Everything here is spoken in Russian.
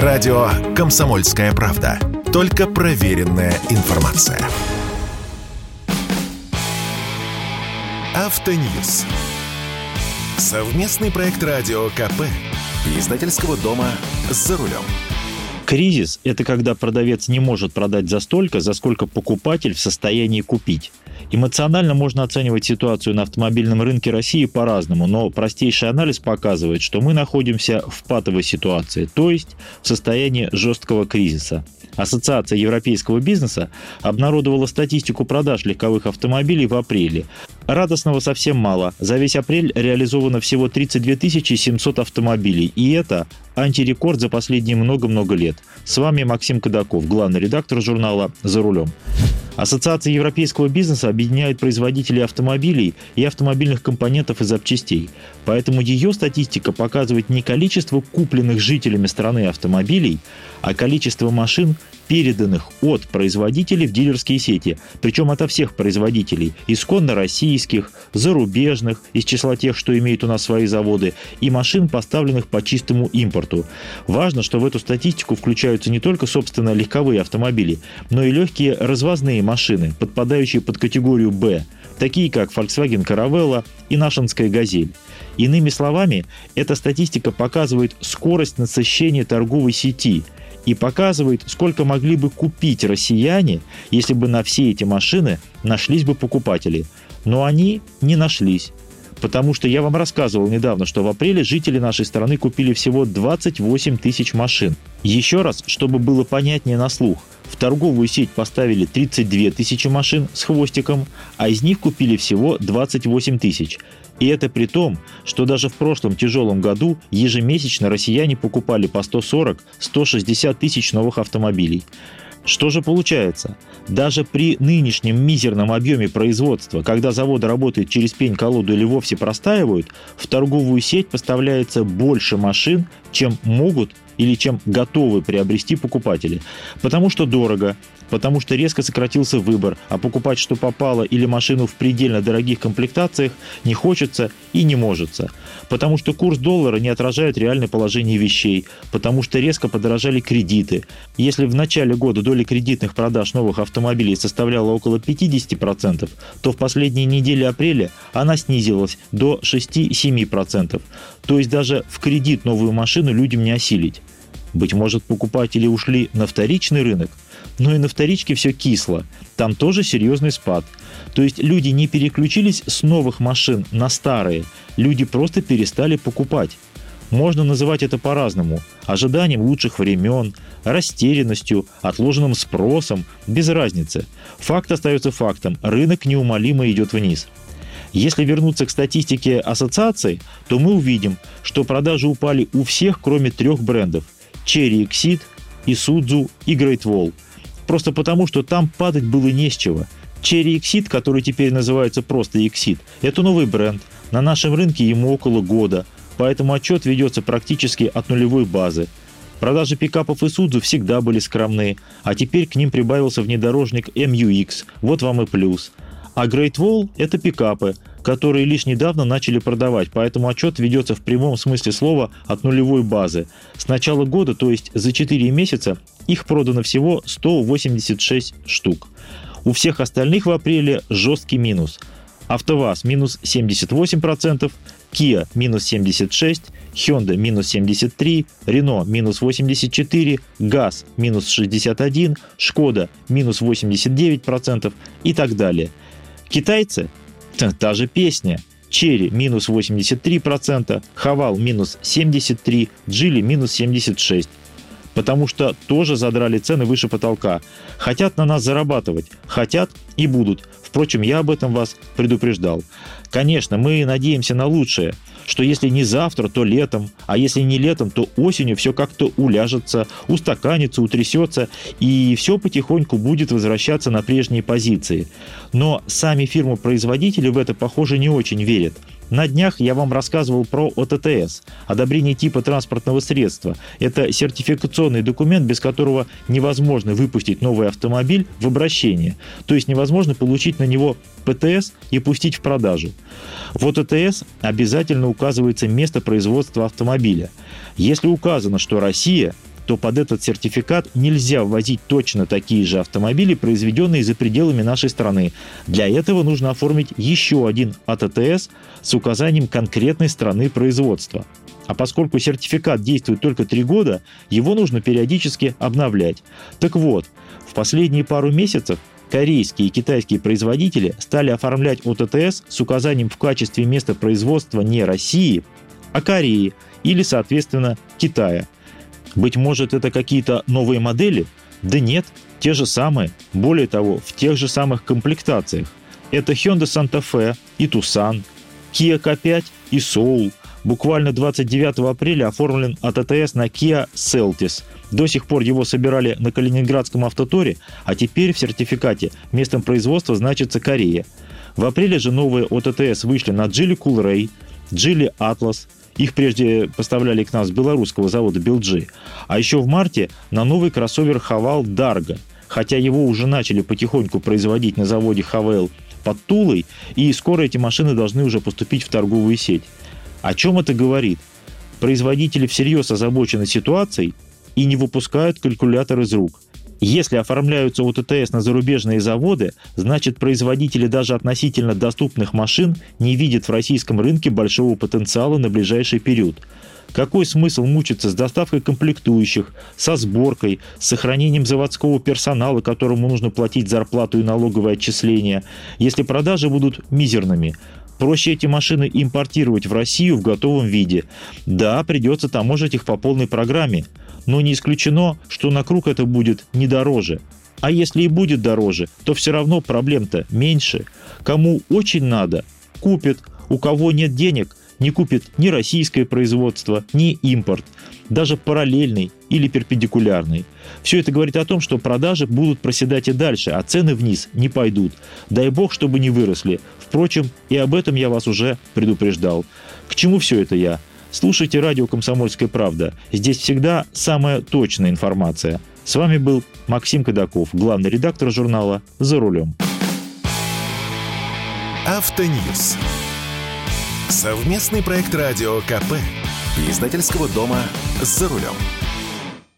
Радио «Комсомольская правда». Только проверенная информация. Автоньюз. Совместный проект радио КП. Издательского дома «За рулем». Кризис – это когда продавец не может продать за столько, за сколько покупатель в состоянии купить. Эмоционально можно оценивать ситуацию на автомобильном рынке России по-разному, но простейший анализ показывает, что мы находимся в патовой ситуации, то есть в состоянии жесткого кризиса. Ассоциация европейского бизнеса обнародовала статистику продаж легковых автомобилей в апреле. Радостного совсем мало. За весь апрель реализовано всего 32 700 автомобилей. И это антирекорд за последние много-много лет. С вами Максим Кадаков, главный редактор журнала «За рулем». Ассоциация европейского бизнеса объединяет производителей автомобилей и автомобильных компонентов и запчастей. Поэтому ее статистика показывает не количество купленных жителями страны автомобилей, а количество машин, переданных от производителей в дилерские сети, причем ото всех производителей, исконно российских, зарубежных, из числа тех, что имеют у нас свои заводы, и машин, поставленных по чистому импорту. Важно, что в эту статистику включаются не только, собственно, легковые автомобили, но и легкие развозные машины, подпадающие под категорию «Б», такие как Volkswagen Caravella и Нашинская «Газель». Иными словами, эта статистика показывает скорость насыщения торговой сети – и показывает, сколько могли бы купить россияне, если бы на все эти машины нашлись бы покупатели. Но они не нашлись. Потому что я вам рассказывал недавно, что в апреле жители нашей страны купили всего 28 тысяч машин. Еще раз, чтобы было понятнее на слух, в торговую сеть поставили 32 тысячи машин с хвостиком, а из них купили всего 28 тысяч. И это при том, что даже в прошлом тяжелом году ежемесячно россияне покупали по 140-160 тысяч новых автомобилей. Что же получается? Даже при нынешнем мизерном объеме производства, когда заводы работают через пень-колоду или вовсе простаивают, в торговую сеть поставляется больше машин, чем могут или чем готовы приобрести покупатели. Потому что дорого, потому что резко сократился выбор, а покупать что попало или машину в предельно дорогих комплектациях не хочется и не может. Потому что курс доллара не отражает реальное положение вещей, потому что резко подорожали кредиты. Если в начале года доля кредитных продаж новых автомобилей составляла около 50%, то в последние недели апреля она снизилась до 6-7%. То есть даже в кредит новую машину людям не осилить. Быть может, покупатели ушли на вторичный рынок, но и на вторичке все кисло. Там тоже серьезный спад. То есть люди не переключились с новых машин на старые, люди просто перестали покупать. Можно называть это по-разному. Ожиданием лучших времен, растерянностью, отложенным спросом, без разницы. Факт остается фактом. Рынок неумолимо идет вниз. Если вернуться к статистике ассоциаций, то мы увидим, что продажи упали у всех, кроме трех брендов – Cherry Exit, Isuzu и Great Wall. Просто потому, что там падать было не с чего. Cherry Exit, который теперь называется просто Exit, это новый бренд. На нашем рынке ему около года, поэтому отчет ведется практически от нулевой базы. Продажи пикапов Isuzu всегда были скромные, а теперь к ним прибавился внедорожник MUX, вот вам и плюс. А Great Wall – это пикапы – которые лишь недавно начали продавать, поэтому отчет ведется в прямом смысле слова от нулевой базы. С начала года, то есть за 4 месяца, их продано всего 186 штук. У всех остальных в апреле жесткий минус. АвтоВАЗ минус 78%, Kia минус 76%, Hyundai минус 73, Renault минус 84, ГАЗ минус 61, Шкода минус 89% и так далее. Китайцы Та же песня. Черри минус 83%, Хавал минус 73%, Джили минус 76%. Потому что тоже задрали цены выше потолка. Хотят на нас зарабатывать, хотят и будут. Впрочем, я об этом вас предупреждал. Конечно, мы надеемся на лучшее – что если не завтра, то летом, а если не летом, то осенью все как-то уляжется, устаканится, утрясется, и все потихоньку будет возвращаться на прежние позиции. Но сами фирмы-производители в это, похоже, не очень верят – на днях я вам рассказывал про ОТТС – одобрение типа транспортного средства. Это сертификационный документ, без которого невозможно выпустить новый автомобиль в обращение. То есть невозможно получить на него ПТС и пустить в продажу. В ОТТС обязательно указывается место производства автомобиля. Если указано, что Россия, что под этот сертификат нельзя ввозить точно такие же автомобили, произведенные за пределами нашей страны. Для этого нужно оформить еще один АТТС с указанием конкретной страны производства. А поскольку сертификат действует только три года, его нужно периодически обновлять. Так вот, в последние пару месяцев корейские и китайские производители стали оформлять ОТТС с указанием в качестве места производства не России, а Кореи или, соответственно, Китая. Быть может, это какие-то новые модели? Да нет, те же самые. Более того, в тех же самых комплектациях. Это Hyundai Santa Fe и Tucson, Kia K5 и Soul – Буквально 29 апреля оформлен АТТС на Kia Celtis. До сих пор его собирали на Калининградском автоторе, а теперь в сертификате местом производства значится Корея. В апреле же новые ОТТС вышли на Geely Coolray, Geely Atlas, их прежде поставляли к нам с белорусского завода Белджи. А еще в марте на новый кроссовер Хавал Дарго. Хотя его уже начали потихоньку производить на заводе Хавел под Тулой, и скоро эти машины должны уже поступить в торговую сеть. О чем это говорит? Производители всерьез озабочены ситуацией и не выпускают калькулятор из рук. Если оформляются ОТТС на зарубежные заводы, значит производители даже относительно доступных машин не видят в российском рынке большого потенциала на ближайший период. Какой смысл мучиться с доставкой комплектующих, со сборкой, с сохранением заводского персонала, которому нужно платить зарплату и налоговые отчисления, если продажи будут мизерными? Проще эти машины импортировать в Россию в готовом виде. Да, придется таможить их по полной программе, но не исключено, что на круг это будет не дороже. А если и будет дороже, то все равно проблем-то меньше. Кому очень надо, купит. У кого нет денег, не купит ни российское производство, ни импорт, даже параллельный или перпендикулярный. Все это говорит о том, что продажи будут проседать и дальше, а цены вниз не пойдут. Дай бог, чтобы не выросли. Впрочем, и об этом я вас уже предупреждал. К чему все это я? Слушайте радио «Комсомольская правда». Здесь всегда самая точная информация. С вами был Максим Кадаков, главный редактор журнала «За рулем». Автоньюз. Совместный проект радио КП. Издательского дома «За рулем».